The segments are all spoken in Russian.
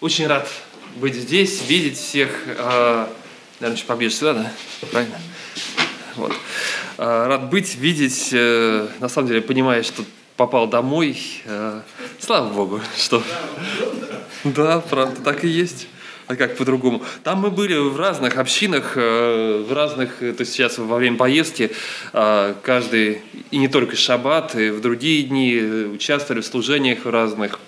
Очень рад быть здесь, видеть всех. А, наверное, чуть поближе сюда, да? Правильно? Вот. А, рад быть, видеть. Э, на самом деле, понимая, что попал домой. Э, слава Богу, что... Да, правда, так и есть. А как по-другому? Там мы были в разных общинах, э, в разных, то есть сейчас во время поездки, каждый, и не только шаббат, и в другие дни участвовали в служениях разных,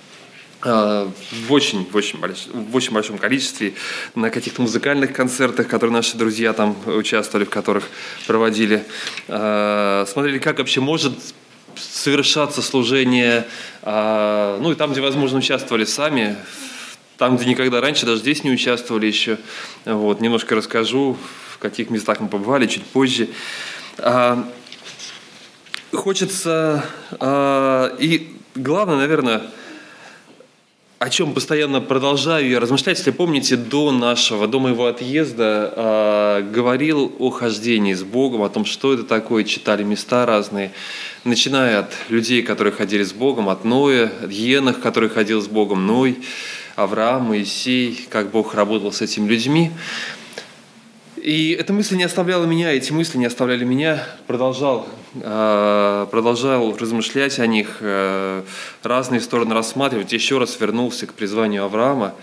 в очень, в, очень в очень большом количестве на каких-то музыкальных концертах, которые наши друзья там участвовали, в которых проводили. Смотрели, как вообще может совершаться служение, ну и там, где, возможно, участвовали сами, там, где никогда раньше, даже здесь не участвовали еще. Вот, немножко расскажу, в каких местах мы побывали чуть позже. Хочется, и главное, наверное, о чем постоянно продолжаю я размышлять, если помните, до нашего, до моего отъезда э, говорил о хождении с Богом, о том, что это такое, читали места разные, начиная от людей, которые ходили с Богом, от Ноя, от Енах, который ходил с Богом, Ной, Авраам, Моисей, как Бог работал с этими людьми. И эта мысль не оставляла меня, эти мысли не оставляли меня. Продолжал, э, продолжал размышлять о них, э, разные стороны рассматривать. Еще раз вернулся к призванию Авраама.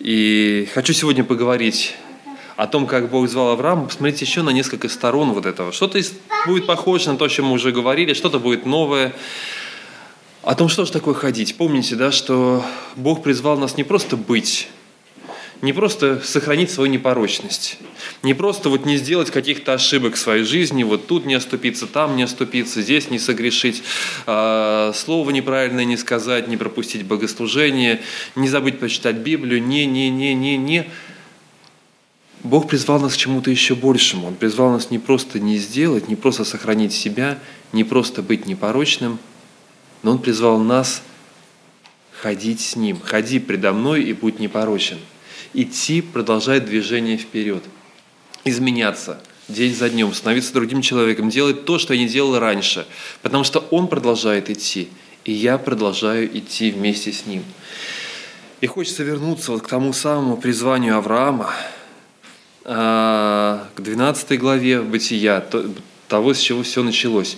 И хочу сегодня поговорить о том, как Бог звал Авраама, посмотреть еще на несколько сторон вот этого. Что-то будет похоже на то, о чем мы уже говорили, что-то будет новое. О том, что же такое ходить. Помните, да, что Бог призвал нас не просто быть не просто сохранить свою непорочность, не просто вот не сделать каких-то ошибок в своей жизни, вот тут не оступиться, там не оступиться, здесь не согрешить, э, слово неправильное не сказать, не пропустить богослужение, не забыть почитать Библию, не, не, не, не, не. Бог призвал нас к чему-то еще большему. Он призвал нас не просто не сделать, не просто сохранить себя, не просто быть непорочным, но Он призвал нас ходить с Ним. Ходи предо мной и будь непорочен – идти, продолжать движение вперед, изменяться день за днем, становиться другим человеком, делать то, что я не делал раньше, потому что он продолжает идти, и я продолжаю идти вместе с ним. И хочется вернуться вот к тому самому призванию Авраама, а, к 12 главе Бытия, того, с чего все началось.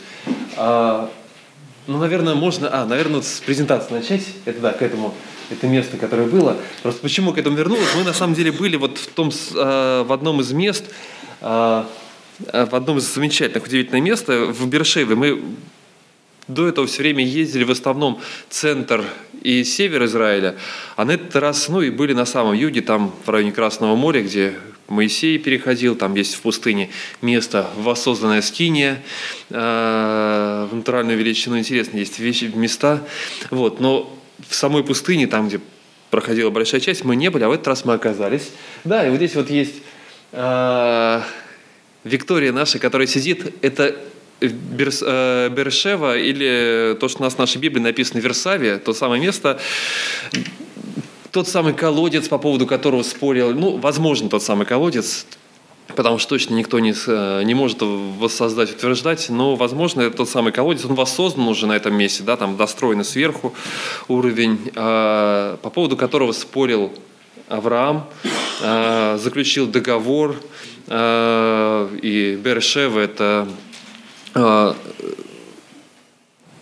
А, ну, наверное, можно... А, наверное, с презентации начать. Это да, к этому это место, которое было. Просто почему к этому вернулось? Мы на самом деле были вот в, том, э, в одном из мест, э, в одном из замечательных, удивительных мест в Бершеве. Мы до этого все время ездили в основном центр и север Израиля, а на этот раз, ну и были на самом юге, там в районе Красного моря, где Моисей переходил, там есть в пустыне место воссозданное скиния, э, в натуральную величину, интересно, есть вещи, места, вот, но в самой пустыне, там, где проходила большая часть, мы не были, а в этот раз мы оказались. Да, и вот здесь вот есть э, Виктория наша, которая сидит, это Берс, э, Бершева или то, что у нас в нашей Библии написано Версавия, то самое место, тот самый колодец, по поводу которого спорил, ну, возможно, тот самый колодец, потому что точно никто не, э, не может воссоздать, утверждать, но, возможно, это тот самый колодец, он воссоздан уже на этом месте, да, там достроен сверху уровень, э, по поводу которого спорил Авраам, э, заключил договор, э, и Бершева – это э,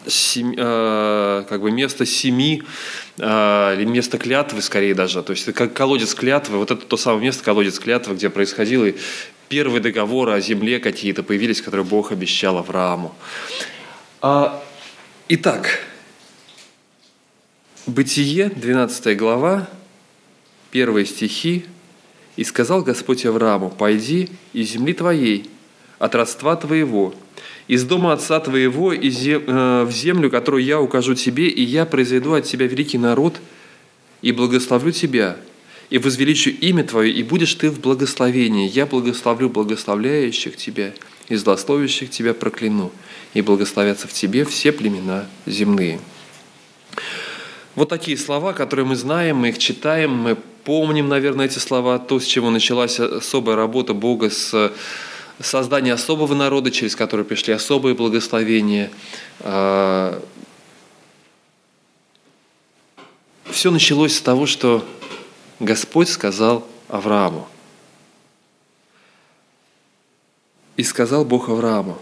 сем, э, как бы место семи э, или место клятвы скорее даже. То есть это как колодец клятвы. Вот это то самое место, колодец клятвы, где происходило и первые договоры о земле какие-то появились, которые Бог обещал Аврааму. А, итак, Бытие, 12 глава, первые стихи. «И сказал Господь Аврааму, пойди из земли твоей, от родства твоего, из дома отца твоего и э, в землю, которую я укажу тебе, и я произведу от тебя великий народ, и благословлю тебя, и возвеличу имя твое, и будешь ты в благословении. Я благословлю благословляющих тебя, и злословящих тебя прокляну, и благословятся в тебе все племена земные». Вот такие слова, которые мы знаем, мы их читаем, мы помним, наверное, эти слова, то, с чего началась особая работа Бога с создание особого народа, через который пришли особые благословения. А, Все началось с того, что Господь сказал Аврааму. И сказал Бог Аврааму,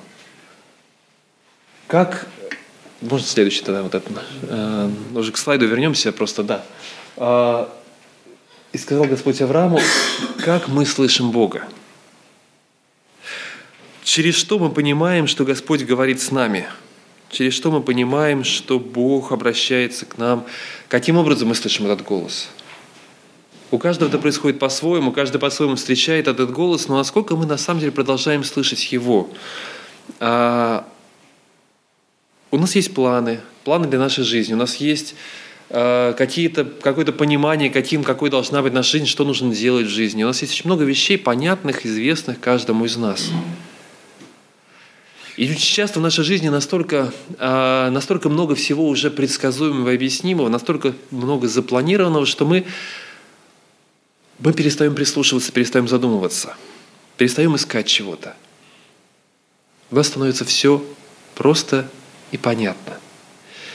как... Можно следующий тогда вот это. Э, уже к слайду вернемся, просто да. А, и сказал Господь Аврааму, как мы слышим Бога. Через что мы понимаем, что Господь говорит с нами? Через что мы понимаем, что Бог обращается к нам? Каким образом мы слышим этот голос? У каждого это происходит по-своему, каждый по-своему встречает этот голос, но насколько мы на самом деле продолжаем слышать его? А, у нас есть планы, планы для нашей жизни, у нас есть а, какие-то, какое-то понимание, каким, какой должна быть наша жизнь, что нужно делать в жизни. У нас есть очень много вещей, понятных, известных каждому из нас. И очень часто в нашей жизни настолько, а, настолько много всего уже предсказуемого и объяснимого, настолько много запланированного, что мы мы перестаем прислушиваться, перестаем задумываться, перестаем искать чего-то. У нас становится все просто и понятно.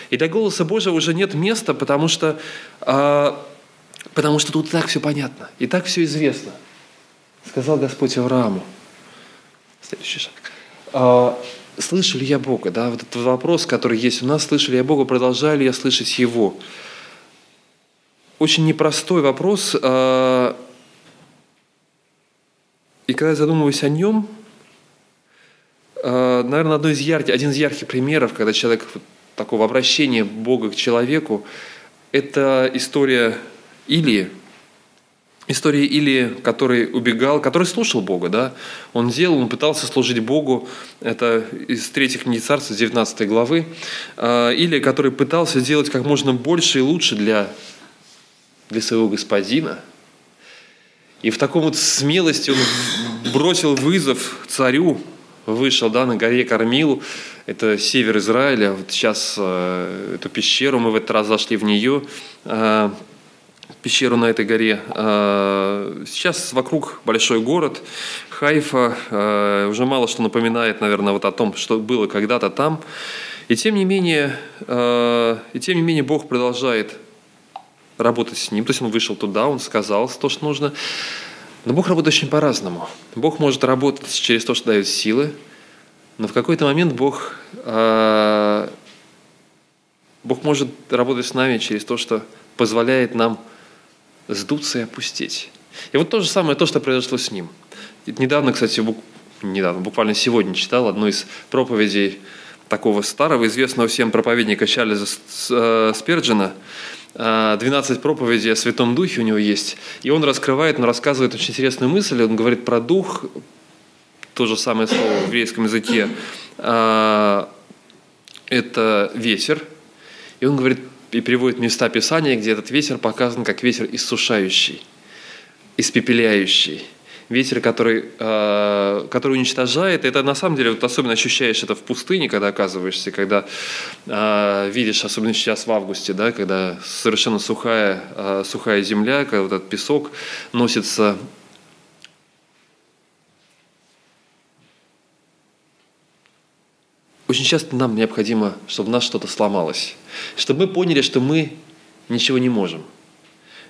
И для голоса Божьего уже нет места, потому что, а, потому что тут и так все понятно, и так все известно. Сказал Господь Аврааму. Следующий шаг. А, слышу ли я Бога? Да, вот этот вопрос, который есть у нас, слышу ли я Бога, продолжаю ли я слышать Его? очень непростой вопрос. А, и когда я задумываюсь о нем, а, наверное, одно из ярких, один из ярких примеров, когда человек такого обращения Бога к человеку, это история Илии. История Илии, который убегал, который слушал Бога, да? Он делал, он пытался служить Богу. Это из третьих книги царства, 19 главы. А, Илия, который пытался делать как можно больше и лучше для для своего господина. И в таком вот смелости он бросил вызов царю, вышел да, на горе Кормилу, это север Израиля, вот сейчас э, эту пещеру, мы в этот раз зашли в нее, э, пещеру на этой горе. Э, сейчас вокруг большой город, Хайфа, э, уже мало что напоминает, наверное, вот о том, что было когда-то там. И тем не менее, э, и тем не менее Бог продолжает работать с ним. То есть он вышел туда, он сказал то, что нужно. Но Бог работает очень по-разному. Бог может работать через то, что дает силы, но в какой-то момент Бог, Бог может работать с нами через то, что позволяет нам сдуться и опустить. И вот то же самое, то, что произошло с ним. Недавно, кстати, бук... недавно, буквально сегодня читал одну из проповедей такого старого, известного всем проповедника Чарльза э, Сперджина, 12 проповедей о Святом Духе у него есть. И он раскрывает, он рассказывает очень интересную мысль. Он говорит про Дух, то же самое слово в еврейском языке. А, это ветер. И он говорит, и переводит места Писания, где этот ветер показан как ветер иссушающий, испепеляющий – ветер, который, э, который уничтожает. Это на самом деле, вот особенно ощущаешь это в пустыне, когда оказываешься, когда э, видишь, особенно сейчас в августе, да, когда совершенно сухая, э, сухая земля, когда вот этот песок носится Очень часто нам необходимо, чтобы у нас что-то сломалось, чтобы мы поняли, что мы ничего не можем –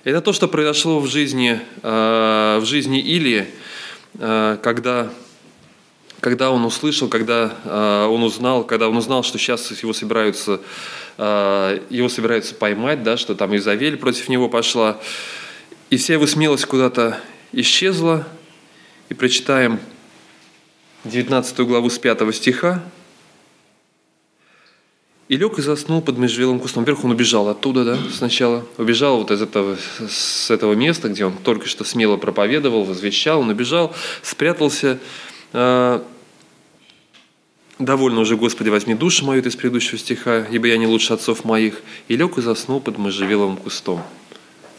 это то, что произошло в жизни, э, в жизни Илии, э, когда, когда он услышал, когда э, он узнал, когда он узнал, что сейчас его собираются, его собираются поймать, да, что там Изавель против него пошла, и вся его смелость куда-то исчезла. И прочитаем 19 главу с 5 стиха. И лег и заснул под межвелым кустом. Во-первых, он убежал оттуда, да, сначала. Убежал вот из этого, с этого места, где он только что смело проповедовал, возвещал. Он убежал, спрятался. А, Довольно уже, Господи, возьми душу мою из предыдущего стиха, ибо я не лучше отцов моих. И лег и заснул под можжевеловым кустом.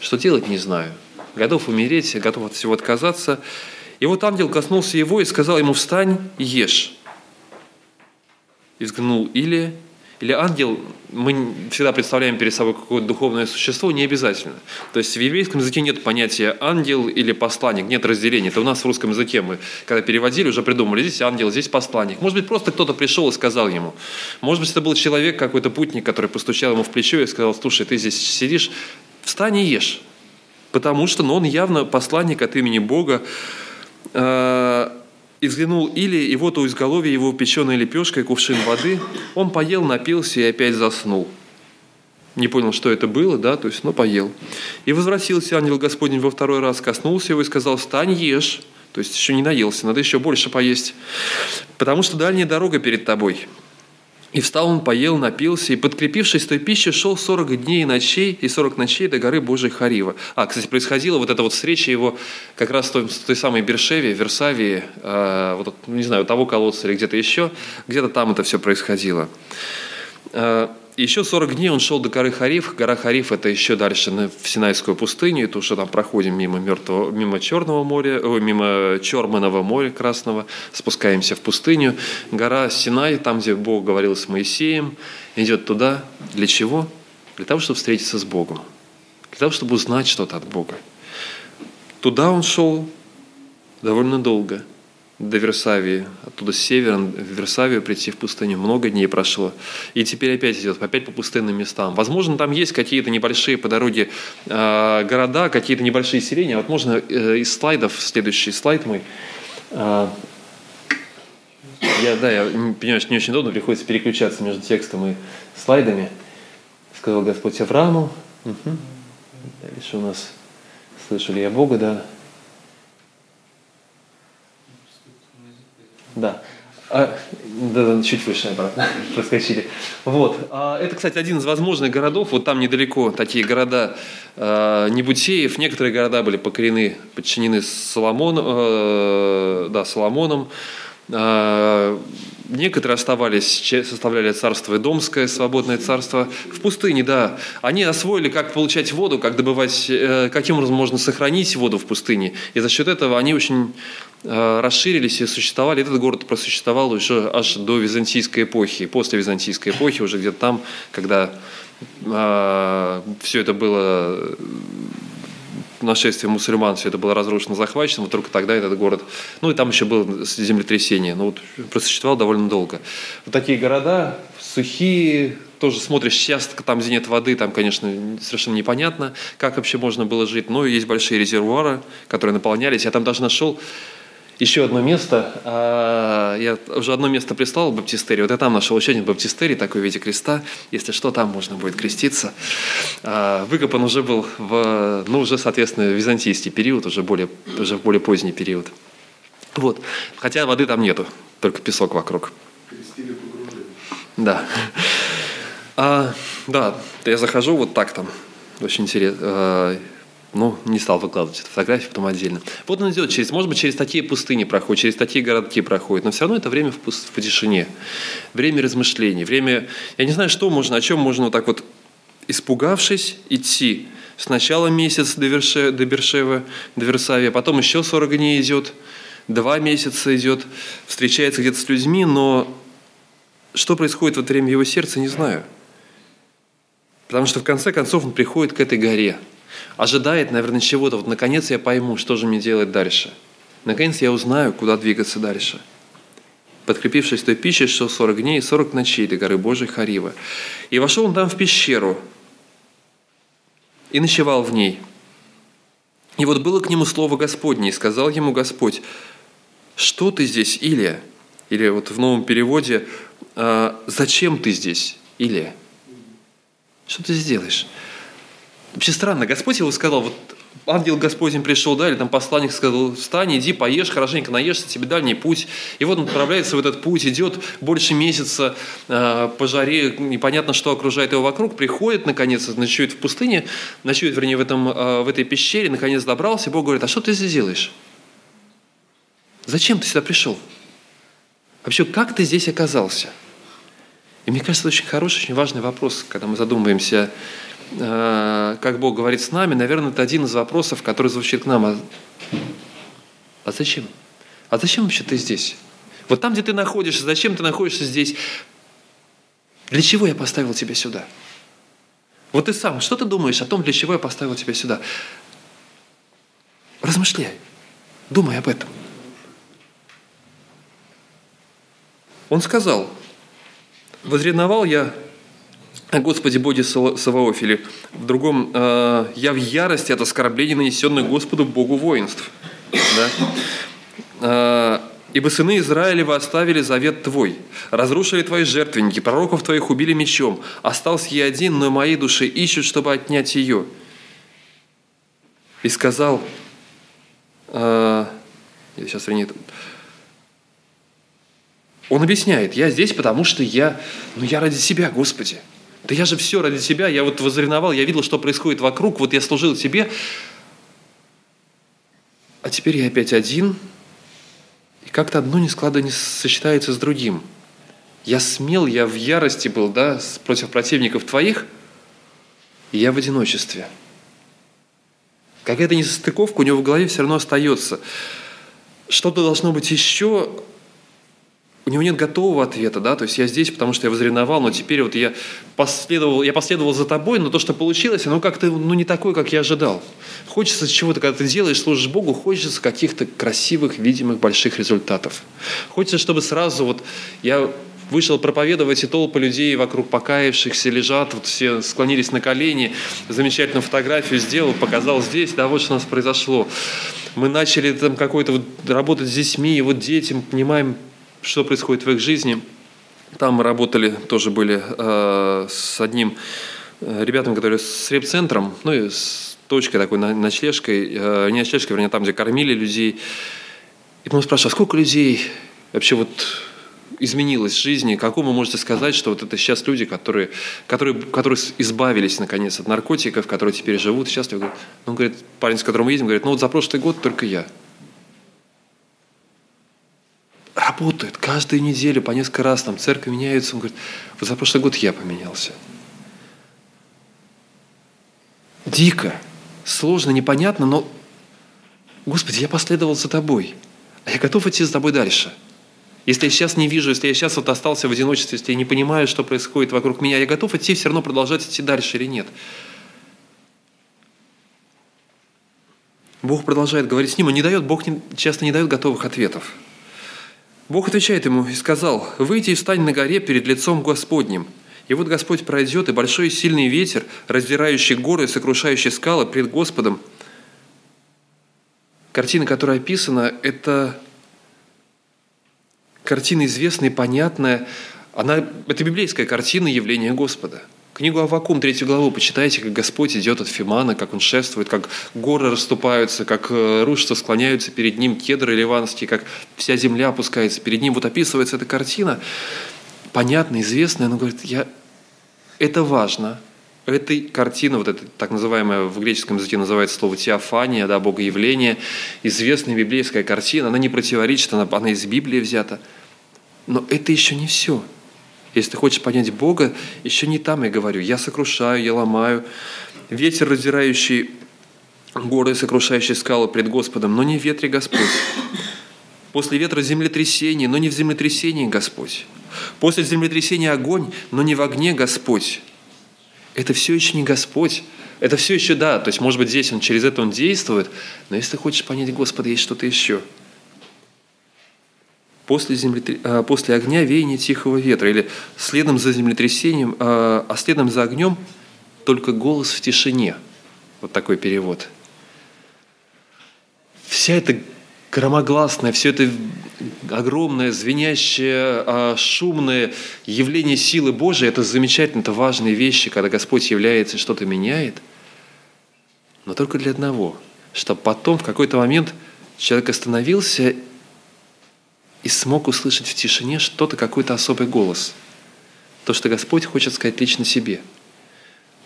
Что делать, не знаю. Готов умереть, готов от всего отказаться. И вот ангел коснулся его и сказал ему, встань и ешь. И Илия, или ангел, мы всегда представляем перед собой какое-то духовное существо, не обязательно. То есть в еврейском языке нет понятия ангел или посланник, нет разделения. Это у нас в русском языке мы, когда переводили, уже придумали, здесь ангел, здесь посланник. Может быть, просто кто-то пришел и сказал ему. Может быть, это был человек, какой-то путник, который постучал ему в плечо и сказал, слушай, ты здесь сидишь, встань и ешь. потому что ну, он явно посланник от имени Бога. И взглянул Или, и вот у изголовья его печеной лепешкой кувшин воды. Он поел, напился и опять заснул. Не понял, что это было, да, то есть, но поел. И возвратился ангел Господень во второй раз, коснулся его и сказал, встань, ешь. То есть еще не наелся, надо еще больше поесть. Потому что дальняя дорога перед тобой. И встал он, поел, напился, и, подкрепившись той пищей, шел 40 дней и ночей, и 40 ночей до горы Божьей Харива. А, кстати, происходила вот эта вот встреча его как раз в той, в той самой Бершеве, Версавии, э, вот, не знаю, того колодца или где-то еще, где-то там это все происходило. Э, еще 40 дней он шел до горы Хариф. Гора Хариф – это еще дальше в Синайскую пустыню. Это уже там проходим мимо, мертвого, мимо Черного моря, о, мимо Черманова моря Красного, спускаемся в пустыню. Гора Синай, там, где Бог говорил с Моисеем, идет туда. Для чего? Для того, чтобы встретиться с Богом. Для того, чтобы узнать что-то от Бога. Туда он шел довольно долго – до Версавии, оттуда с севера в Версавию прийти в пустыню. Много дней прошло. И теперь опять идет, опять по пустынным местам. Возможно, там есть какие-то небольшие по дороге э, города, какие-то небольшие селения. Вот можно э, из слайдов, следующий слайд мой. Э, я, да, я понимаю, что не очень удобно, приходится переключаться между текстом и слайдами. Сказал Господь Аврааму. Угу. Дальше у нас слышали я Бога, да. Да. А, да, чуть выше, обратно, проскочили. Вот. А, это, кстати, один из возможных городов. Вот там недалеко такие города а, Небутеев. Некоторые города были покорены, подчинены Соломон, э, да, Соломоном. А, некоторые оставались, составляли царство Идомское, свободное царство. В пустыне, да. Они освоили, как получать воду, как добывать, э, каким образом можно сохранить воду в пустыне. И за счет этого они очень э, расширились и существовали. Этот город просуществовал уже аж до византийской эпохи. После византийской эпохи, уже где-то там, когда э, все это было нашествие мусульман все это было разрушено, захвачено, вот только тогда этот город, ну и там еще было землетрясение, но вот просуществовал довольно долго. Вот такие города сухие, тоже смотришь, сейчас там, где нет воды, там, конечно, совершенно непонятно, как вообще можно было жить, но есть большие резервуары, которые наполнялись. Я там даже нашел еще одно место. А, я уже одно место прислал в баптистерии. Вот я там нашел еще один баптистерий, такой в виде креста. Если что, там можно будет креститься. А, выкопан уже был в, ну, уже, соответственно, византийский период, уже более, уже в более поздний период. Вот. Хотя воды там нету, только песок вокруг. Да. А, да, я захожу вот так там. Очень интересно. Ну, не стал выкладывать эту фотографию потом отдельно. Вот он идет через, может быть, через такие пустыни проходит, через такие городки проходит, но все равно это время в, пуст, в тишине, время размышлений, время, я не знаю, что можно, о чем можно вот так вот, испугавшись, идти. Сначала месяц до, Верше, до Бершева, до Версавия, потом еще 40 дней идет, два месяца идет, встречается где-то с людьми, но что происходит в это время его сердце, не знаю. Потому что в конце концов он приходит к этой горе – ожидает, наверное, чего-то. Вот наконец я пойму, что же мне делать дальше. Наконец я узнаю, куда двигаться дальше. Подкрепившись той пищей, шел 40 дней и 40 ночей до горы Божьей Харива. И вошел он там в пещеру и ночевал в ней. И вот было к нему слово Господне, и сказал ему Господь, что ты здесь, Илия? Или вот в новом переводе, «А, зачем ты здесь, Илия? Что ты здесь делаешь? Вообще странно, Господь его сказал, вот ангел Господень пришел, да, или там посланник сказал, встань, иди, поешь, хорошенько наешься, тебе дальний путь. И вот он отправляется в этот путь, идет больше месяца э, по жаре, непонятно, что окружает его вокруг, приходит, наконец, ночует в пустыне, ночует, вернее, в, этом, э, в этой пещере, наконец добрался, и Бог говорит, а что ты здесь делаешь? Зачем ты сюда пришел? Вообще, как ты здесь оказался? И мне кажется, это очень хороший, очень важный вопрос, когда мы задумываемся как Бог говорит с нами, наверное, это один из вопросов, который звучит к нам. А, а зачем? А зачем вообще ты здесь? Вот там, где ты находишься, зачем ты находишься здесь? Для чего я поставил тебя сюда? Вот ты сам, что ты думаешь о том, для чего я поставил тебя сюда? Размышляй, думай об этом. Он сказал, возревновал я о Господе Боге Саваофиле. В другом э, «Я в ярости от оскорблений, нанесенных Господу Богу воинств». Да? Э, «Ибо сыны Израилева оставили завет Твой, разрушили Твои жертвенники, пророков Твоих убили мечом. Остался я один, но мои души ищут, чтобы отнять ее». И сказал, э, я сейчас, вернее, он объясняет, я здесь, потому что я, ну я ради себя, Господи. Да я же все ради себя, я вот возревновал, я видел, что происходит вокруг, вот я служил тебе, а теперь я опять один, и как-то одно не складно не сочетается с другим. Я смел, я в ярости был, да, против противников твоих, и я в одиночестве. Какая-то несостыковка у него в голове все равно остается. Что-то должно быть еще, у него нет готового ответа, да, то есть я здесь, потому что я возреновал, но теперь вот я последовал, я последовал за тобой, но то, что получилось, оно как-то, ну, не такое, как я ожидал. Хочется чего-то, когда ты делаешь, служишь Богу, хочется каких-то красивых, видимых, больших результатов. Хочется, чтобы сразу вот я вышел проповедовать, и толпы людей вокруг покаявшихся лежат, вот все склонились на колени, замечательную фотографию сделал, показал здесь, да, вот что у нас произошло. Мы начали там какой-то вот работать с детьми, и вот детям понимаем, что происходит в их жизни. Там мы работали, тоже были э, с одним э, ребятами, которые с реп-центром, ну и с точкой такой ночлежкой, э, не ночлежкой, вернее, там, где кормили людей. И мы спрашивали, а сколько людей вообще вот изменилось в жизни, какому вы можете сказать, что вот это сейчас люди, которые, которые, которые избавились, наконец, от наркотиков, которые теперь живут счастливы. Он говорит, парень, с которым мы едем, говорит, ну вот за прошлый год только я – работает каждую неделю по несколько раз, там церковь меняется. Он говорит, вот за прошлый год я поменялся. Дико, сложно, непонятно, но, Господи, я последовал за Тобой, а я готов идти за Тобой дальше. Если я сейчас не вижу, если я сейчас вот остался в одиночестве, если я не понимаю, что происходит вокруг меня, я готов идти все равно продолжать идти дальше или нет. Бог продолжает говорить с ним, он не дает, Бог часто не дает готовых ответов. Бог отвечает ему и сказал, «Выйди и встань на горе перед лицом Господним». И вот Господь пройдет, и большой и сильный ветер, раздирающий горы и сокрушающий скалы пред Господом. Картина, которая описана, это картина известная понятная. Она, это библейская картина явления Господа – Книгу Аввакум, третью главу, почитайте, как Господь идет от Фимана, как Он шествует, как горы расступаются, как э, рушатся, склоняются перед Ним кедры ливанские, как вся земля опускается перед Ним. Вот описывается эта картина, понятная, известная, но говорит, я... это важно, этой картина, вот эта так называемая в греческом языке называется слово теофания, да, богоявление, известная библейская картина, она не противоречит, она, она из Библии взята. Но это еще не все – если ты хочешь понять Бога, еще не там я говорю. Я сокрушаю, я ломаю. Ветер, раздирающий горы, сокрушающий скалы пред Господом, но не в ветре Господь. После ветра землетрясение, но не в землетрясении Господь. После землетрясения огонь, но не в огне Господь. Это все еще не Господь. Это все еще да. То есть, может быть, здесь он через это он действует, но если ты хочешь понять Господа, есть что-то еще – после, землетр... А, после огня веяние тихого ветра, или следом за землетрясением, а, а следом за огнем только голос в тишине. Вот такой перевод. Вся эта громогласное, все это огромное, звенящее, а, шумное явление силы Божией, это замечательно, это важные вещи, когда Господь является и что-то меняет, но только для одного, чтобы потом в какой-то момент человек остановился и смог услышать в тишине что-то, какой-то особый голос. То, что Господь хочет сказать лично себе.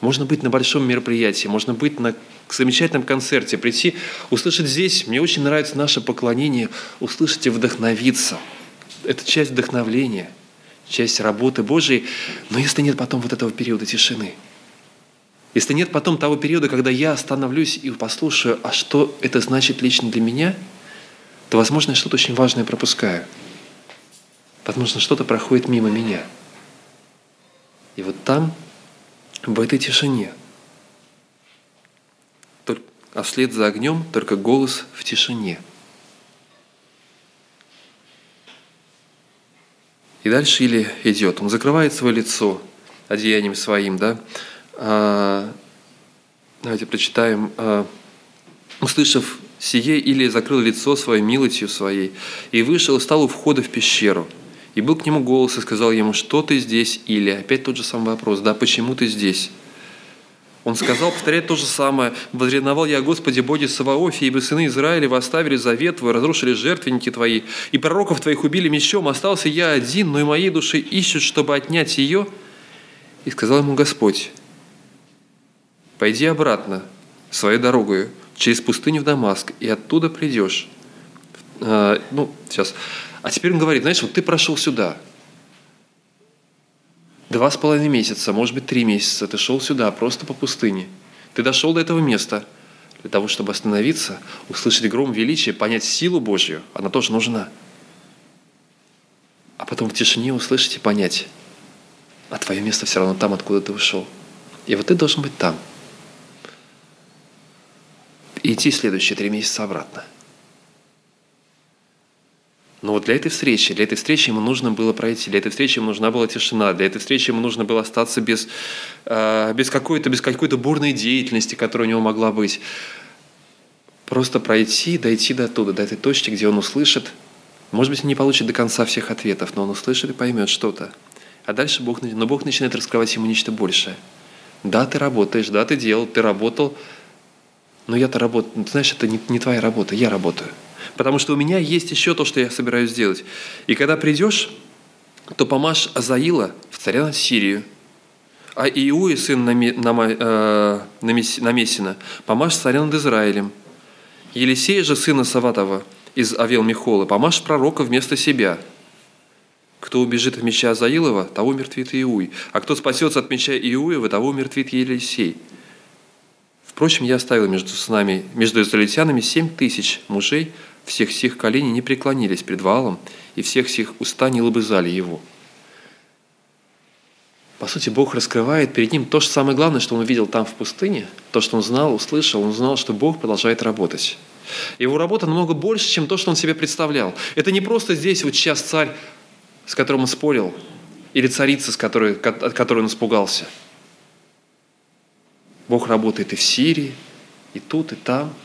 Можно быть на большом мероприятии, можно быть на замечательном концерте, прийти, услышать здесь, мне очень нравится наше поклонение, услышать и вдохновиться. Это часть вдохновления, часть работы Божией, но если нет потом вот этого периода тишины, если нет потом того периода, когда я остановлюсь и послушаю, а что это значит лично для меня – то, возможно, я что-то очень важное пропускаю. Возможно, что-то проходит мимо меня. И вот там, в этой тишине, а вслед за огнем только голос в тишине. И дальше Или идет, он закрывает свое лицо, одеянием своим, да. А, давайте прочитаем. А, «Услышав сие, Илия закрыл лицо своей милостью своей и вышел и стал у входа в пещеру. И был к нему голос и сказал ему, что ты здесь, Илия? Опять тот же самый вопрос, да, почему ты здесь? Он сказал, повторяет то же самое. «Возревновал я, Господи, Боге Саваофе, ибо сыны Израиля оставили завет Твой, разрушили жертвенники Твои, и пророков Твоих убили мечом. Остался я один, но и моей души ищут, чтобы отнять ее». И сказал ему Господь, «Пойди обратно, своей дорогою, через пустыню в Дамаск, и оттуда придешь». А, ну, сейчас. А теперь он говорит, знаешь, вот ты прошел сюда – Два с половиной месяца, может быть, три месяца ты шел сюда, просто по пустыне. Ты дошел до этого места для того, чтобы остановиться, услышать гром величия, понять силу Божью. Она тоже нужна. А потом в тишине услышать и понять, а твое место все равно там, откуда ты ушел. И вот ты должен быть там. Идти следующие три месяца обратно – но вот для этой встречи, для этой встречи ему нужно было пройти, для этой встречи ему нужна была тишина, для этой встречи ему нужно было остаться без, э, без какой-то без какой-то бурной деятельности, которая у него могла быть. Просто пройти, дойти до туда, до этой точки, где он услышит, может быть, не получит до конца всех ответов, но он услышит и поймет что-то. А дальше Бог, но Бог начинает раскрывать ему нечто большее. Да, ты работаешь, да, ты делал, ты работал, но я-то работаю. Знаешь, это не, не твоя работа, я работаю – потому что у меня есть еще то, что я собираюсь сделать. И когда придешь, то помажь Азаила в царя над Сирию, а Иуи, сын э, Намесина, помажь царя над Израилем. Елисея же, сына Саватова из Авел Михола, помажь пророка вместо себя. Кто убежит в меча Азаилова, того мертвит Иуй, а кто спасется от меча Иуева, того мертвит Елисей. Впрочем, я оставил между, с нами, между израильтянами семь тысяч мужей, всех сих коленей не преклонились пред валом, и всех сих уста не лобызали его. По сути, Бог раскрывает перед ним то же самое главное, что он увидел там в пустыне, то, что он знал, услышал, он знал, что Бог продолжает работать. Его работа намного больше, чем то, что он себе представлял. Это не просто здесь вот сейчас царь, с которым он спорил, или царица, с которой, от которой он испугался. Бог работает и в Сирии, и тут, и там –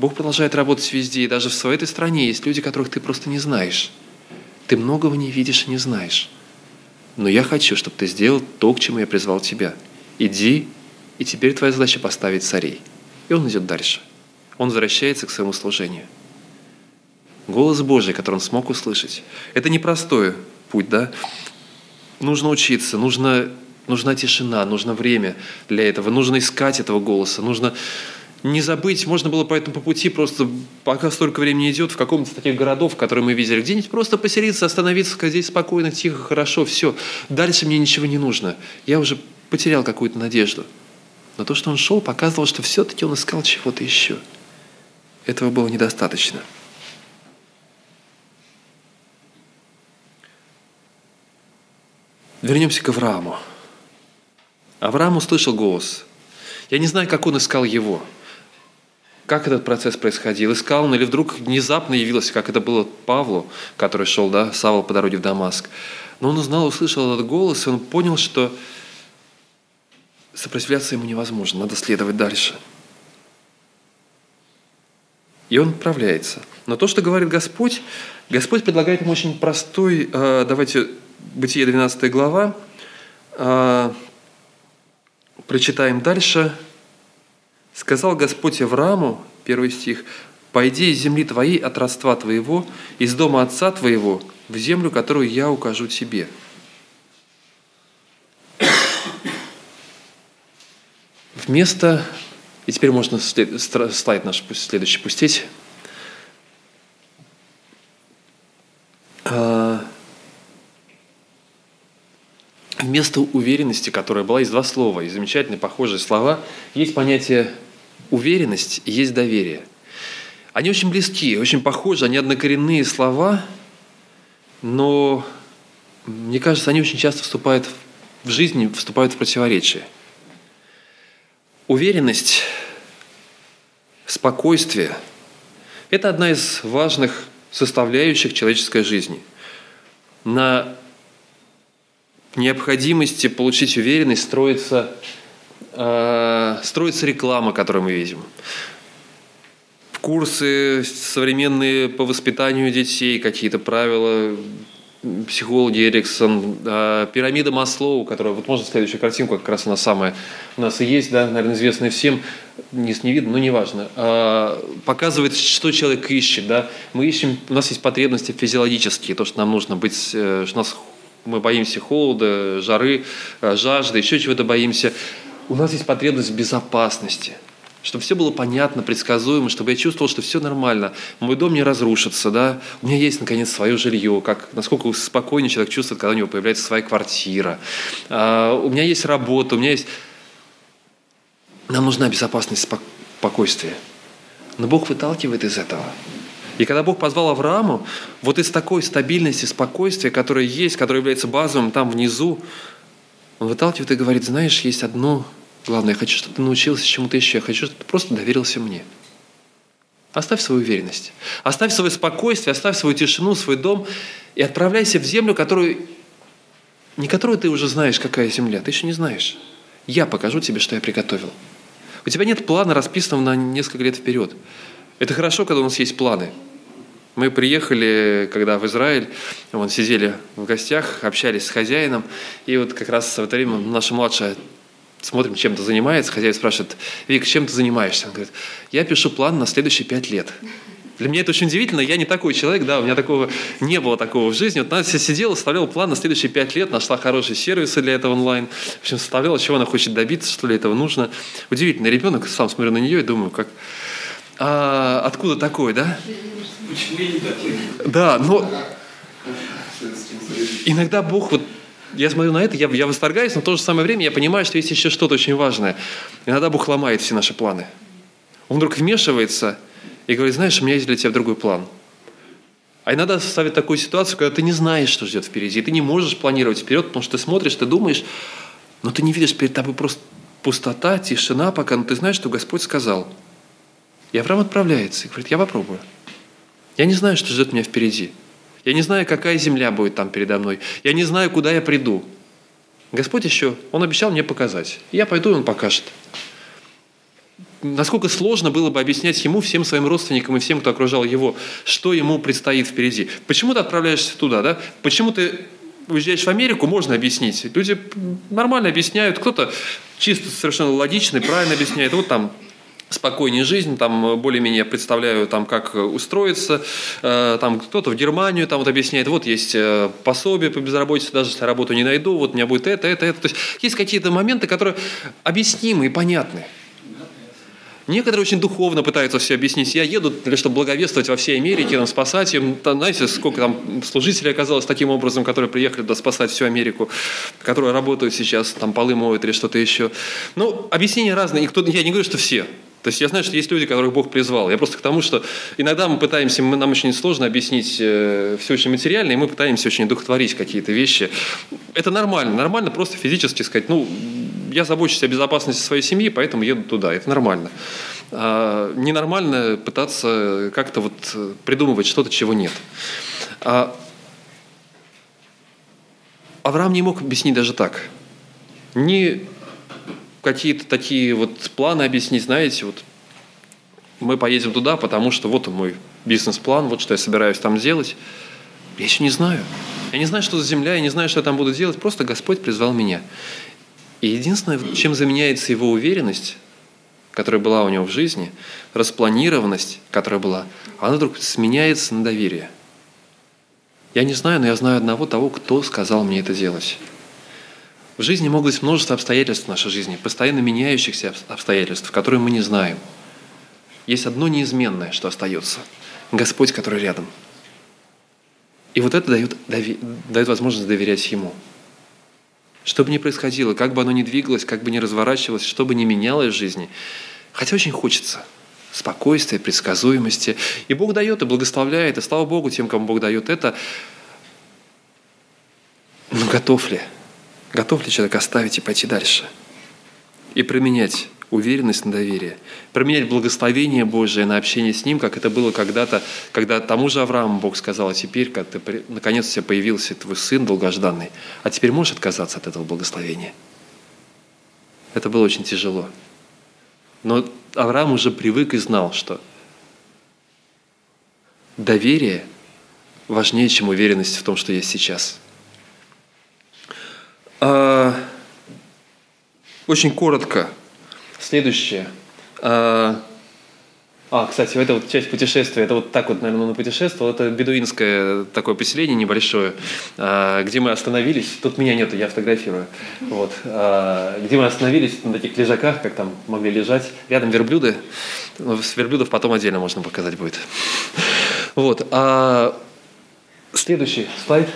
Бог продолжает работать везде, и даже в своей этой стране есть люди, которых ты просто не знаешь. Ты многого не видишь и не знаешь. Но я хочу, чтобы ты сделал то, к чему я призвал тебя. Иди, и теперь твоя задача поставить царей. И он идет дальше. Он возвращается к своему служению. Голос Божий, который он смог услышать. Это непростой путь, да? Нужно учиться, нужно, нужна тишина, нужно время для этого, нужно искать этого голоса, нужно не забыть, можно было поэтому по пути просто, пока столько времени идет, в каком-то таких городов, которые мы видели, где-нибудь просто поселиться, остановиться, сказать, здесь спокойно, тихо, хорошо, все. Дальше мне ничего не нужно. Я уже потерял какую-то надежду. Но то, что он шел, показывало, что все-таки он искал чего-то еще. Этого было недостаточно. Вернемся к Аврааму. Авраам услышал голос. Я не знаю, как он искал его – как этот процесс происходил? Искал он или вдруг внезапно явился, как это было Павлу, который шел, да, Савол по дороге в Дамаск. Но он узнал, услышал этот голос, и он понял, что сопротивляться ему невозможно, надо следовать дальше. И он отправляется. Но то, что говорит Господь, Господь предлагает ему очень простой, э, давайте, Бытие 12 глава, э, прочитаем дальше – Сказал Господь Аврааму, первый стих, «Пойди из земли твоей от родства твоего, из дома отца твоего, в землю, которую я укажу тебе». Вместо, и теперь можно слайд наш следующий пустить, вместо уверенности, которая была из два слова, и замечательные похожие слова, есть понятие уверенность есть доверие. Они очень близки, очень похожи, они однокоренные слова, но, мне кажется, они очень часто вступают в жизни, вступают в противоречие. Уверенность, спокойствие – это одна из важных составляющих человеческой жизни. На необходимости получить уверенность строится, э, строится реклама, которую мы видим. Курсы современные по воспитанию детей, какие-то правила, психологи Эриксон, э, пирамида Маслоу, которая, вот можно следующую картинку, как раз она самая у нас и есть, да, наверное, известная всем, не, не видно, но неважно, э, показывает, что человек ищет, да, мы ищем, у нас есть потребности физиологические, то, что нам нужно быть, э, что нас мы боимся холода, жары, э, жажды, еще чего-то боимся. У нас есть потребность в безопасности, чтобы все было понятно, предсказуемо, чтобы я чувствовал, что все нормально, мой дом не разрушится, да, у меня есть, наконец, свое жилье, как, насколько спокойнее человек чувствует, когда у него появляется своя квартира, а, у меня есть работа, у меня есть... Нам нужна безопасность, спокойствие. Но Бог выталкивает из этого – и когда Бог позвал Аврааму, вот из такой стабильности, спокойствия, которое есть, которое является базовым там внизу, он выталкивает и говорит, знаешь, есть одно главное, я хочу, чтобы ты научился чему-то еще, я хочу, чтобы ты просто доверился мне. Оставь свою уверенность, оставь свое спокойствие, оставь свою тишину, свой дом и отправляйся в землю, которую, не которую ты уже знаешь, какая земля, ты еще не знаешь. Я покажу тебе, что я приготовил. У тебя нет плана, расписанного на несколько лет вперед. Это хорошо, когда у нас есть планы. Мы приехали, когда в Израиль, вон, сидели в гостях, общались с хозяином, и вот как раз в это время наша младшая смотрим, чем то занимается, хозяин спрашивает, Вик, чем ты занимаешься? Он говорит, я пишу план на следующие пять лет. Для меня это очень удивительно, я не такой человек, да, у меня такого не было такого в жизни. Вот она сидела, составляла план на следующие пять лет, нашла хорошие сервисы для этого онлайн. В общем, составляла, чего она хочет добиться, что для этого нужно. Удивительно, ребенок, сам смотрю на нее и думаю, как, а, откуда такой, да? Да, но иногда Бог вот я смотрю на это, я, я восторгаюсь, но в то же самое время я понимаю, что есть еще что-то очень важное. Иногда Бог ломает все наши планы. Он вдруг вмешивается и говорит, знаешь, у меня есть для тебя другой план. А иногда ставит такую ситуацию, когда ты не знаешь, что ждет впереди, и ты не можешь планировать вперед, потому что ты смотришь, ты думаешь, но ты не видишь перед тобой просто пустота, тишина пока, но ты знаешь, что Господь сказал – и Авраам отправляется и говорит, я попробую. Я не знаю, что ждет меня впереди. Я не знаю, какая земля будет там передо мной. Я не знаю, куда я приду. Господь еще, Он обещал мне показать. я пойду, и Он покажет. Насколько сложно было бы объяснять ему, всем своим родственникам и всем, кто окружал его, что ему предстоит впереди. Почему ты отправляешься туда, да? Почему ты уезжаешь в Америку, можно объяснить. Люди нормально объясняют, кто-то чисто совершенно логично правильно объясняет. Вот там спокойнее жизнь, там более-менее представляю, там, как устроиться, э, там кто-то в Германию там вот объясняет, вот есть э, пособие по безработице, даже если работу не найду, вот у меня будет это, это, это. То есть есть какие-то моменты, которые объяснимы и понятны. Некоторые очень духовно пытаются все объяснить. Я еду, для чтобы благовествовать во всей Америке, там, спасать им. Там, знаете, сколько там служителей оказалось таким образом, которые приехали туда спасать всю Америку, которые работают сейчас, там полы моют или что-то еще. Ну, объяснения разные. И кто, я не говорю, что все. То есть я знаю, что есть люди, которых Бог призвал. Я просто к тому, что иногда мы пытаемся, мы, нам очень сложно объяснить э, все очень материально, и мы пытаемся очень духотворить какие-то вещи. Это нормально. Нормально просто физически сказать, ну, я забочусь о безопасности своей семьи, поэтому еду туда. Это нормально. А ненормально пытаться как-то вот придумывать что-то, чего нет. А Авраам не мог объяснить даже так. Ни какие-то такие вот планы объяснить, знаете, вот мы поедем туда, потому что вот он мой бизнес-план, вот что я собираюсь там делать. Я еще не знаю. Я не знаю, что за земля, я не знаю, что я там буду делать, просто Господь призвал меня. И единственное, чем заменяется его уверенность, которая была у него в жизни, распланированность, которая была, она вдруг сменяется на доверие. Я не знаю, но я знаю одного того, кто сказал мне это делать. В жизни могут быть множество обстоятельств в нашей жизни, постоянно меняющихся обстоятельств, которые мы не знаем. Есть одно неизменное, что остается. Господь, который рядом. И вот это дает, дает возможность доверять Ему. Что бы ни происходило, как бы оно ни двигалось, как бы ни разворачивалось, что бы ни менялось в жизни, хотя очень хочется спокойствия, предсказуемости. И Бог дает, и благословляет, и слава Богу тем, кому Бог дает это. Но готов ли? Готов ли человек оставить и пойти дальше? И применять уверенность на доверие. Променять благословение Божие на общение с Ним, как это было когда-то, когда тому же Аврааму Бог сказал, а теперь, когда ты, наконец у тебя появился твой сын долгожданный, а теперь можешь отказаться от этого благословения. Это было очень тяжело. Но Авраам уже привык и знал, что доверие важнее, чем уверенность в том, что есть сейчас. А, очень коротко. Следующее. А, а, кстати, это вот часть путешествия, это вот так вот, наверное, на путешествовал. Это бедуинское такое поселение небольшое, а, где мы остановились. Тут меня нету, я фотографирую. Вот. А, где мы остановились на таких лежаках, как там могли лежать. Рядом верблюды. Ну, с верблюдов потом отдельно можно показать будет. Вот. А следующий слайд.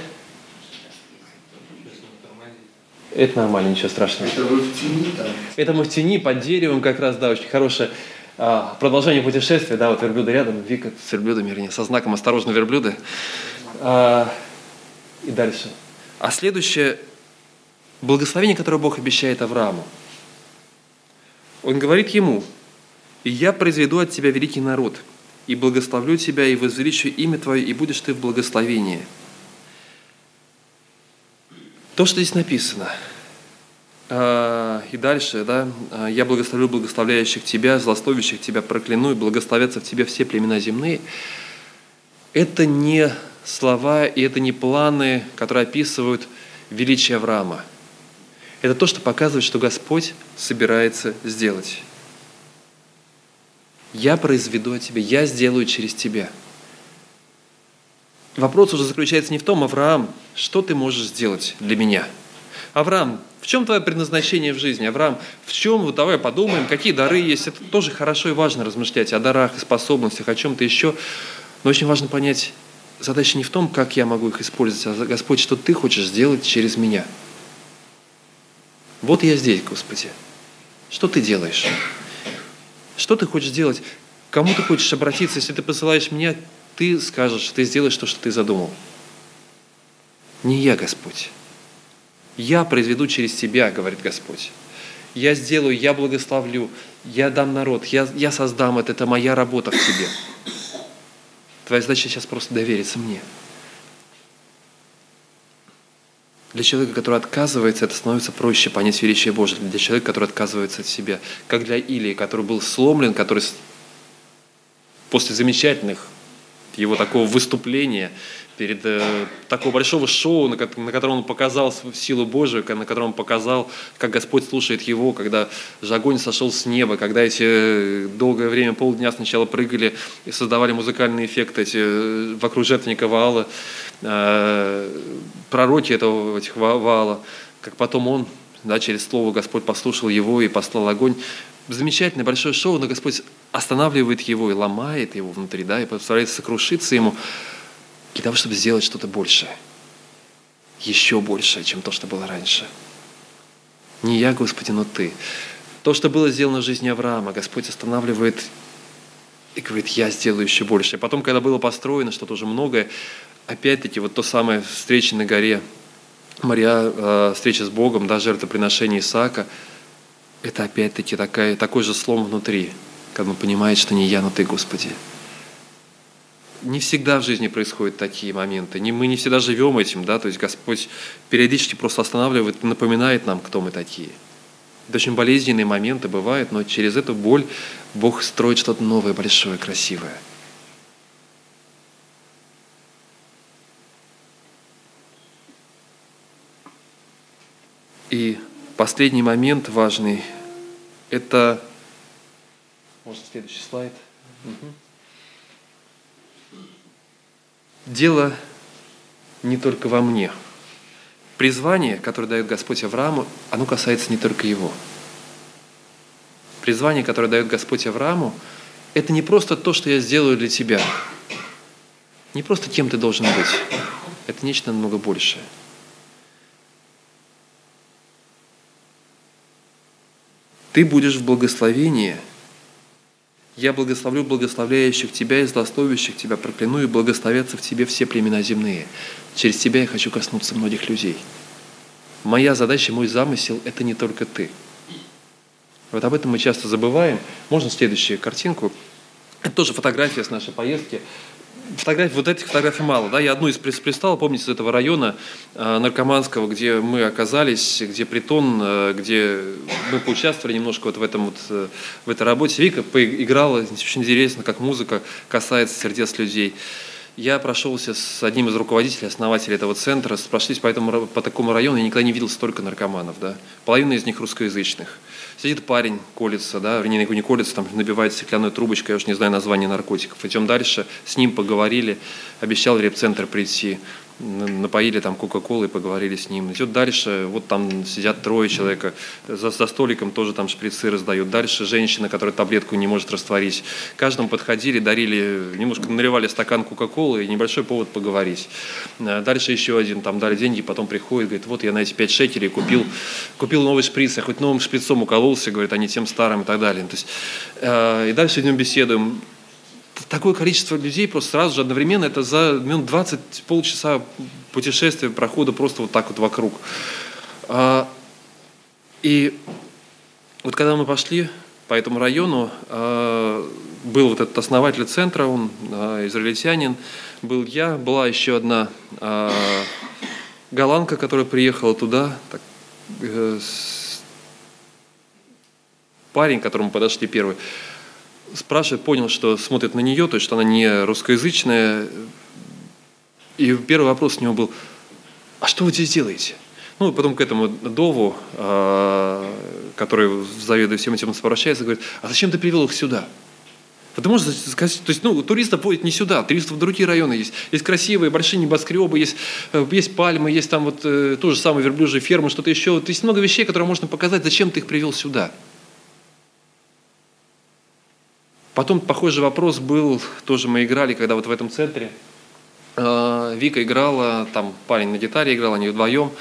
Это нормально, ничего страшного. Это мы в тени там? Это мы в тени, под деревом как раз, да, очень хорошее а, продолжение путешествия, да, вот верблюды рядом, Вика с верблюдами, вернее, со знаком «Осторожно, верблюды». А, и дальше. А следующее – благословение, которое Бог обещает Аврааму. Он говорит ему, «И я произведу от тебя великий народ, и благословлю тебя, и возвеличу имя твое, и будешь ты в благословении». То, что здесь написано, а, и дальше, да, а, я благословлю благословляющих тебя, злословящих тебя прокляну, и благословятся в тебе все племена земные. Это не слова и это не планы, которые описывают величие Авраама. Это то, что показывает, что Господь собирается сделать. Я произведу от тебя, я сделаю через тебя. Вопрос уже заключается не в том, Авраам, что ты можешь сделать для меня? Авраам, в чем твое предназначение в жизни? Авраам, в чем, вот давай подумаем, какие дары есть. Это тоже хорошо и важно размышлять о дарах, способностях, о чем-то еще. Но очень важно понять, задача не в том, как я могу их использовать, а Господь, что ты хочешь сделать через меня. Вот я здесь, Господи. Что ты делаешь? Что ты хочешь сделать? Кому ты хочешь обратиться? Если ты посылаешь меня, ты скажешь, ты сделаешь то, что ты задумал. Не я, Господь. Я произведу через тебя, говорит Господь. Я сделаю, я благословлю, я дам народ, я, я создам это, это моя работа в тебе. Твоя задача сейчас просто довериться мне. Для человека, который отказывается, это становится проще понять величие Божие. Для человека, который отказывается от себя. Как для Илии, который был сломлен, который после замечательных его такого выступления перед э, такого большого шоу, на, на котором он показал силу Божию, на котором он показал, как Господь слушает его, когда же огонь сошел с неба, когда эти э, долгое время, полдня сначала прыгали и создавали музыкальные эффекты эти, э, вокруг жертвенника Ваала, э, пророки этого этих Ваала, как потом он, да, через слово Господь послушал его и послал огонь. Замечательное большое шоу, но Господь останавливает его и ломает его внутри, да, и постарается сокрушиться ему для того, чтобы сделать что-то большее, еще большее, чем то, что было раньше. Не я, Господи, но Ты. То, что было сделано в жизни Авраама, Господь останавливает и говорит, я сделаю еще больше. потом, когда было построено что-то уже многое, опять-таки вот то самое встреча на горе, Мария, э, встреча с Богом, да, жертвоприношение Исаака, это опять-таки такая, такой же слом внутри, когда он понимает, что не я, но Ты, Господи не всегда в жизни происходят такие моменты. Не, мы не всегда живем этим, да, то есть Господь периодически просто останавливает, напоминает нам, кто мы такие. Это очень болезненные моменты бывают, но через эту боль Бог строит что-то новое, большое, красивое. И последний момент важный – это… Можно следующий слайд? Угу. Дело не только во мне. Призвание, которое дает Господь Аврааму, оно касается не только его. Призвание, которое дает Господь Аврааму, это не просто то, что я сделаю для тебя. Не просто кем ты должен быть. Это нечто намного большее. Ты будешь в благословении – я благословлю благословляющих тебя и злословящих тебя, прокляну и благословятся в тебе все племена земные. Через тебя я хочу коснуться многих людей. Моя задача, мой замысел – это не только ты. Вот об этом мы часто забываем. Можно следующую картинку. Это тоже фотография с нашей поездки. Фотографий, вот этих фотографий мало. Да? Я одну из пристал, помните, из этого района э, наркоманского, где мы оказались, где притон, э, где мы поучаствовали немножко вот в, этом вот, э, в этой работе. Вика поиграла, очень интересно, как музыка касается сердец людей. Я прошелся с одним из руководителей, основателей этого центра, прошлись по, этому, по такому району, я никогда не видел столько наркоманов. Да? Половина из них русскоязычных. Сидит парень, колется, да, вернее, не колется, там набивает стеклянную трубочкой, я уж не знаю название наркотиков. Идем дальше, с ним поговорили, обещал в репцентр прийти напоили там Кока-Колы, поговорили с ним. Идет дальше, вот там сидят трое человека, за, за столиком тоже там шприцы раздают. Дальше женщина, которая таблетку не может растворить. Каждому подходили, дарили, немножко наливали стакан Кока-Колы и небольшой повод поговорить. Э, дальше еще один, там дали деньги, потом приходит, говорит, вот я на эти 5 шекелей купил, купил новый шприц, я хоть новым шприцом укололся, говорит, а не тем старым и так далее. То есть, э, и дальше идем беседуем такое количество людей просто сразу же одновременно, это за минут 20, полчаса путешествия, прохода просто вот так вот вокруг. А, и вот когда мы пошли по этому району, а, был вот этот основатель центра, он а, израильтянин, был я, была еще одна голландка, которая приехала туда, так, э, парень, к которому подошли первый, спрашивает, понял, что смотрит на нее, то есть что она не русскоязычная. И первый вопрос у него был, а что вы здесь делаете? Ну, потом к этому Дову, а, который заведует всем этим, обращается, говорит, а зачем ты привел их сюда? Потому что, то есть, ну, туристов водят не сюда, туристов в другие районы есть. Есть красивые, большие небоскребы, есть, э, есть пальмы, есть там вот э, тоже самые верблюжьи фермы, что-то еще. То есть много вещей, которые можно показать, зачем ты их привел сюда. Потом похожий вопрос был, тоже мы играли, когда вот в этом центре э, Вика играла, там парень на гитаре играл, они вдвоем.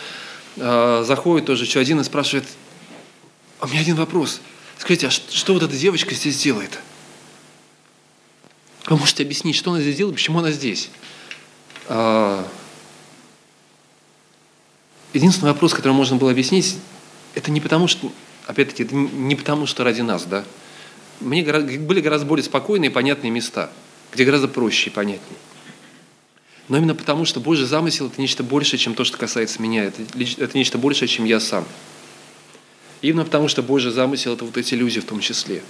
Э, заходит тоже еще один и спрашивает, а у меня один вопрос. Скажите, а что вот эта девочка здесь делает? Вы можете объяснить, что она здесь делает, почему она здесь? Единственный вопрос, который можно было объяснить, это не потому, что, опять-таки, это не потому, что ради нас, да, мне были гораздо более спокойные и понятные места, где гораздо проще и понятнее. Но именно потому, что Божий замысел – это нечто большее, чем то, что касается меня. Это, это нечто большее, чем я сам. Именно потому, что Божий замысел – это вот эти люди в том числе,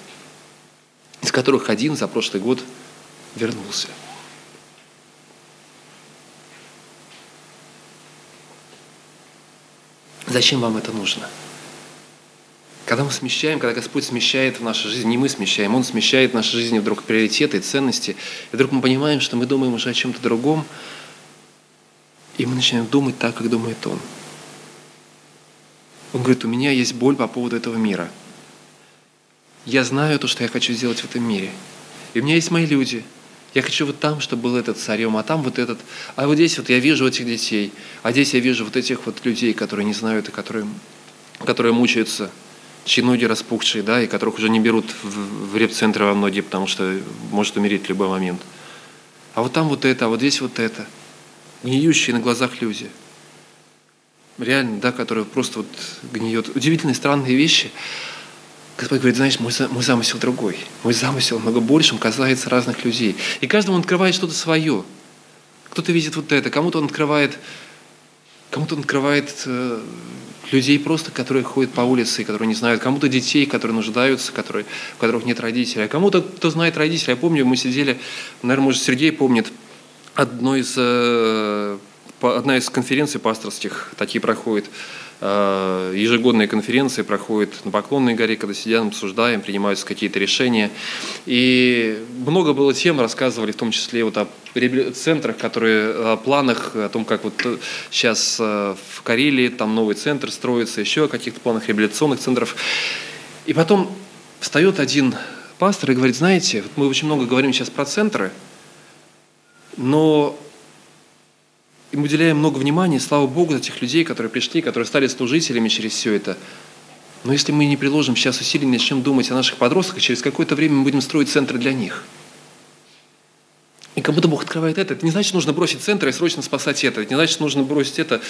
из которых один за прошлый год вернулся. Зачем вам это нужно? Когда мы смещаем, когда Господь смещает в нашей жизни, не мы смещаем, Он смещает в нашей жизни вдруг приоритеты и ценности, и вдруг мы понимаем, что мы думаем уже о чем-то другом, и мы начинаем думать так, как думает Он. Он говорит, у меня есть боль по поводу этого мира. Я знаю то, что я хочу сделать в этом мире. И у меня есть мои люди. Я хочу вот там, чтобы был этот царем, а там вот этот. А вот здесь вот я вижу этих детей, а здесь я вижу вот этих вот людей, которые не знают и которые, которые мучаются – чьи ноги распухшие, да, и которых уже не берут в, в реп-центры во многие, потому что может умереть в любой момент. А вот там вот это, а вот здесь вот это. Гниющие на глазах люди. Реально, да, которые просто вот гниет. Удивительные, странные вещи. Господь говорит, знаешь, мой, мой замысел другой. Мой замысел много большим касается разных людей. И каждому он открывает что-то свое. Кто-то видит вот это, кому-то он открывает, кому-то он открывает э, людей просто, которые ходят по улице, которые не знают, кому-то детей, которые нуждаются, которые, у которых нет родителей, а кому-то, кто знает родителей. Я помню, мы сидели, наверное, может, Сергей помнит, одной из, э, одна из конференций пасторских такие проходит, Э, ежегодные конференции проходят на Поклонной горе, когда сидим, обсуждаем, принимаются какие-то решения. И много было тем, рассказывали в том числе вот о центрах, которые, о планах, о том, как вот сейчас э, в Карелии там новый центр строится, еще о каких-то планах реабилитационных центров. И потом встает один пастор и говорит, знаете, вот мы очень много говорим сейчас про центры, но и мы уделяем много внимания, слава Богу, за тех людей, которые пришли, которые стали служителями через все это. Но если мы не приложим сейчас усилий, начнем думать о наших подростках, через какое-то время мы будем строить центры для них. И как будто Бог открывает это. Это не значит, нужно бросить центр и срочно спасать это. Это не значит, нужно бросить это.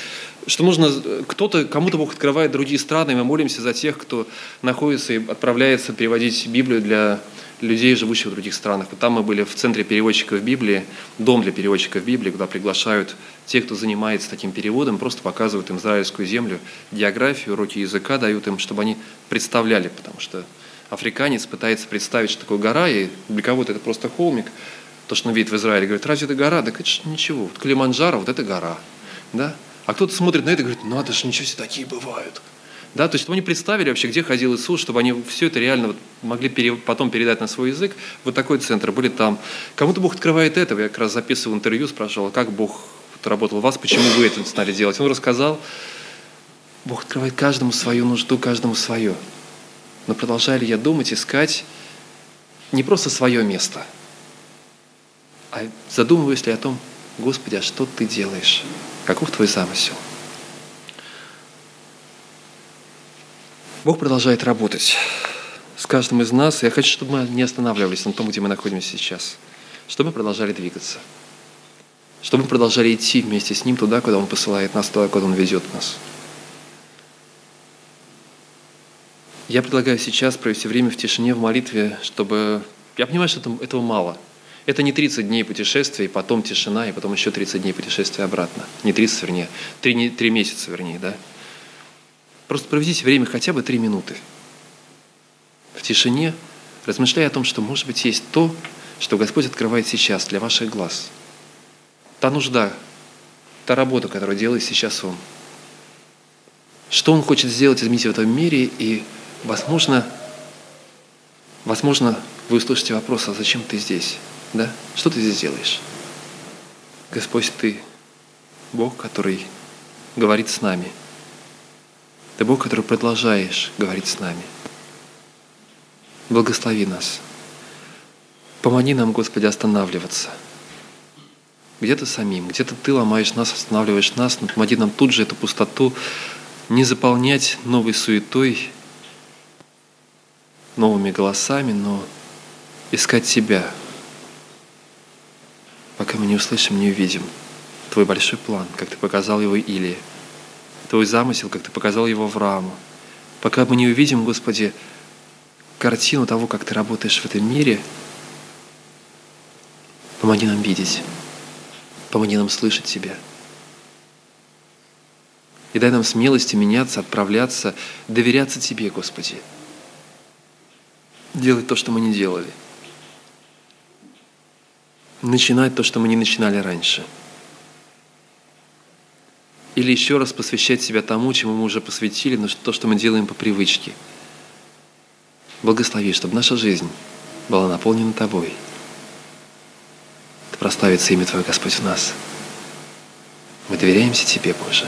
Что нужно... Кто-то, кому-то Бог открывает другие страны, и мы молимся за тех, кто находится и отправляется переводить Библию для людей, живущих в других странах. Вот там мы были в центре переводчиков Библии, дом для переводчиков Библии, куда приглашают тех, кто занимается таким переводом, просто показывают им израильскую землю, географию, уроки языка дают им, чтобы они представляли, потому что африканец пытается представить, что такое гора, и для кого-то это просто холмик, то, что он видит в Израиле, говорит, разве это гора? Да же ничего. Вот Климанджаро, вот это гора. Да? А кто-то смотрит на это и говорит, это же ничего себе такие бывают. Да, то есть чтобы они представили вообще, где ходил Иисус, чтобы они все это реально вот могли пере, потом передать на свой язык. Вот такой центр, были там. Кому-то Бог открывает это. Я как раз записывал интервью, спрашивал, как Бог работал у вас, почему вы это стали делать. Он рассказал, Бог открывает каждому свою нужду, каждому свое. Но продолжаю ли я думать, искать не просто свое место, а задумываюсь ли о том, Господи, а что ты делаешь? Каков твой замысел? Бог продолжает работать с каждым из нас. Я хочу, чтобы мы не останавливались на том, где мы находимся сейчас. Чтобы мы продолжали двигаться. Чтобы мы продолжали идти вместе с Ним туда, куда Он посылает нас, туда, куда Он ведет нас. Я предлагаю сейчас провести время в тишине, в молитве, чтобы... Я понимаю, что этого мало. Это не 30 дней путешествия, и потом тишина, и потом еще 30 дней путешествия обратно. Не 30, вернее. 3, 3 месяца, вернее, да? Просто проведите время хотя бы три минуты в тишине, размышляя о том, что, может быть, есть то, что Господь открывает сейчас для ваших глаз. Та нужда, та работа, которую делает сейчас Он. Что Он хочет сделать, изменить в этом мире, и, возможно, возможно, вы услышите вопрос, а зачем ты здесь? Да? Что ты здесь делаешь? Господь, Ты Бог, который говорит с нами – ты Бог, который продолжаешь говорить с нами. Благослови нас. Помоги нам, Господи, останавливаться. Где-то самим, где-то Ты ломаешь нас, останавливаешь нас, но помоги нам тут же эту пустоту не заполнять новой суетой, новыми голосами, но искать Тебя, пока мы не услышим, не увидим Твой большой план, как Ты показал его Илии твой замысел, как ты показал его Аврааму. Пока мы не увидим, Господи, картину того, как ты работаешь в этом мире, помоги нам видеть, помоги нам слышать Тебя. И дай нам смелости меняться, отправляться, доверяться Тебе, Господи. Делать то, что мы не делали. Начинать то, что мы не начинали раньше – или еще раз посвящать себя тому, чему мы уже посвятили, но то, что мы делаем по привычке. Благослови, чтобы наша жизнь была наполнена Тобой. Да прославится имя Твое, Господь, в нас. Мы доверяемся Тебе, Боже.